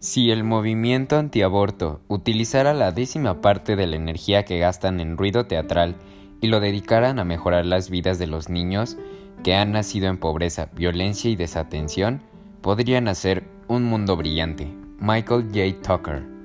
Si el movimiento antiaborto utilizara la décima parte de la energía que gastan en ruido teatral y lo dedicaran a mejorar las vidas de los niños que han nacido en pobreza, violencia y desatención, podrían hacer un mundo brillante. Michael J. Tucker